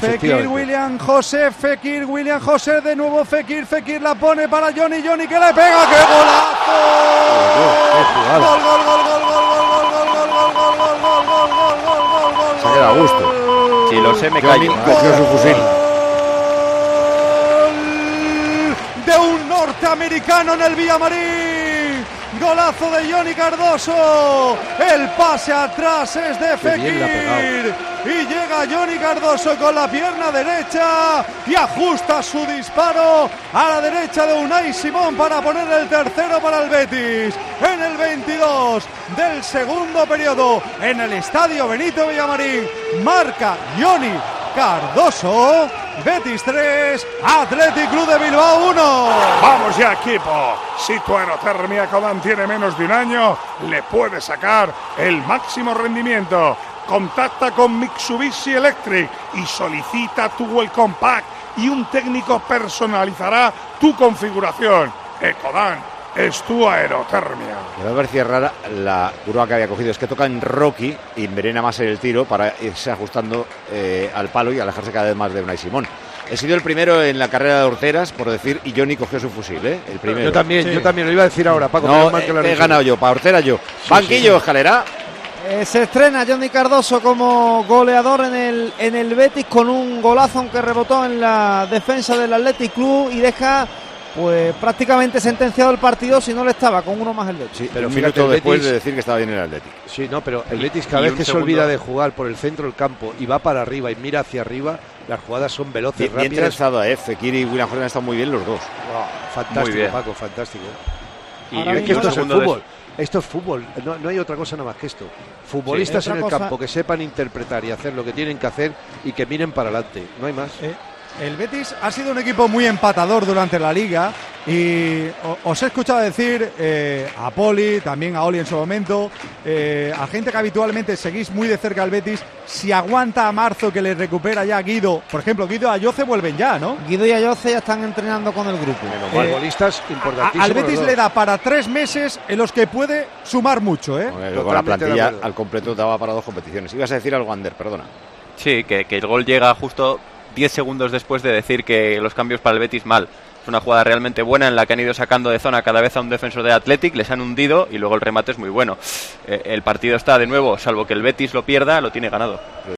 Fekir William José, Fekir William José, de nuevo Fekir, Fekir la pone para Johnny, Johnny que le pega, ¡qué golazo! Gol, gol, gol, gol, gol, gol, gol, gol, gol, gol, gol, gol, gol, gol, gol, gol, Se queda a gusto. Si lo sé, me callo. Cogió su fusil. de un norteamericano en el Villamarín. Golazo de Johnny Cardoso. El pase atrás es de. Fekir. Y llega Johnny Cardoso con la pierna derecha y ajusta su disparo a la derecha de Unai Simón para poner el tercero para el Betis. En el 22 del segundo periodo en el estadio Benito Villamarín. Marca Johnny Cardoso. Betis 3, Athletic de Bilbao 1. Vamos ya, equipo. Si tu aerotermia Codan tiene menos de un año, le puedes sacar el máximo rendimiento. Contacta con Mitsubishi Electric y solicita tu Welcome Pack y un técnico personalizará tu configuración. Ecodan es tu aerotermia. Me parecía rara la curva que había cogido. Es que toca en Rocky y envenena más el tiro para irse ajustando eh, al palo y alejarse cada vez más de Unai Simón. He sido el primero en la carrera de horteras, por decir, y Johnny cogió su fusil, ¿eh? El primero. Yo también, yo también lo iba a decir ahora, Paco. No, menos mal que lo has he ganado yo, para hortera yo. Banquillo, escalera. Eh, se estrena Johnny Cardoso como goleador en el, en el Betis con un golazo aunque rebotó en la defensa del Athletic Club y deja pues prácticamente sentenciado el partido si no le estaba con uno más el Betis. Sí, Pero un fíjate, minuto después Betis- de decir que estaba bien el Atlético. Sí, no, pero el Betis cada vez que se olvida de jugar por el centro del campo y va para arriba y mira hacia arriba, las jugadas son veloces, Bien, bien rápidas. trenzado, ¿eh? Fekir y William Jordan estado muy bien los dos. Wow, fantástico, bien. Paco, fantástico. Y, Es que esto es el fútbol. Esto es fútbol. No, no hay otra cosa nada más que esto. Futbolistas Sí. en el cosa- campo que sepan interpretar y hacer lo que tienen que hacer y que miren para adelante. No hay más. Eh, El Betis ha sido un equipo muy empatador durante la liga y os he escuchado decir eh, a Poli, también a Oli en su momento, eh, a gente que habitualmente seguís muy de cerca al Betis, si aguanta a marzo que le recupera ya Guido, por ejemplo, Guido y Ayoce vuelven ya, ¿no? Guido y Ayoce ya están entrenando con el grupo. Eh, Futbolistas A- importantísimos. al Betis le da para tres meses en los que puede sumar mucho, ¿eh? Bueno, luego la plantilla al completo daba para dos competiciones. Ibas a decir algo, Ander, perdona. Sí, que, que el gol llega justo 10 segundos después de decir que los cambios para el Betis mal. Es una jugada realmente buena en la que han ido sacando de zona cada vez a un defensor de Athletic, les han hundido y luego el remate es muy bueno. Eh, el partido está de nuevo, salvo que el Betis lo pierda, lo tiene ganado.